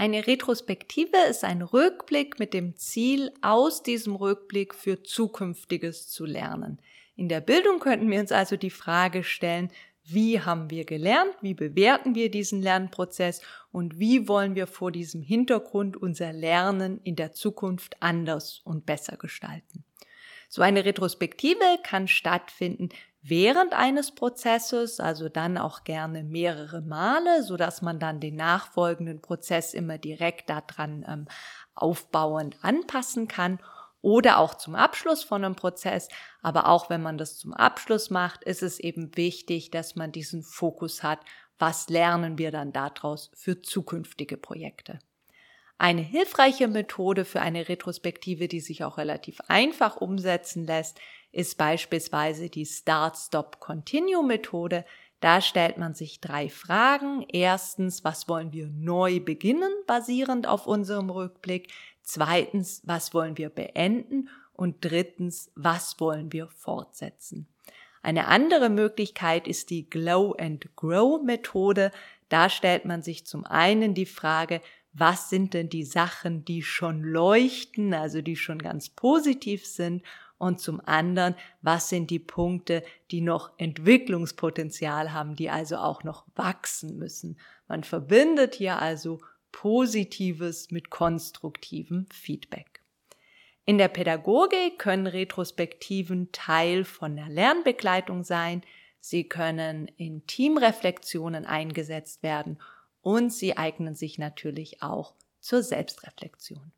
Eine Retrospektive ist ein Rückblick mit dem Ziel, aus diesem Rückblick für Zukünftiges zu lernen. In der Bildung könnten wir uns also die Frage stellen, wie haben wir gelernt, wie bewerten wir diesen Lernprozess und wie wollen wir vor diesem Hintergrund unser Lernen in der Zukunft anders und besser gestalten. So eine Retrospektive kann stattfinden während eines Prozesses, also dann auch gerne mehrere Male, so dass man dann den nachfolgenden Prozess immer direkt daran ähm, aufbauend anpassen kann oder auch zum Abschluss von einem Prozess. Aber auch wenn man das zum Abschluss macht, ist es eben wichtig, dass man diesen Fokus hat, was lernen wir dann daraus für zukünftige Projekte. Eine hilfreiche Methode für eine Retrospektive, die sich auch relativ einfach umsetzen lässt, ist beispielsweise die Start-Stop-Continue-Methode. Da stellt man sich drei Fragen. Erstens, was wollen wir neu beginnen, basierend auf unserem Rückblick? Zweitens, was wollen wir beenden? Und drittens, was wollen wir fortsetzen? Eine andere Möglichkeit ist die Glow and Grow Methode. Da stellt man sich zum einen die Frage, was sind denn die Sachen, die schon leuchten, also die schon ganz positiv sind und zum anderen, was sind die Punkte, die noch Entwicklungspotenzial haben, die also auch noch wachsen müssen. Man verbindet hier also Positives mit konstruktivem Feedback. In der Pädagogik können Retrospektiven Teil von der Lernbegleitung sein. Sie können in Teamreflexionen eingesetzt werden und sie eignen sich natürlich auch zur Selbstreflexion.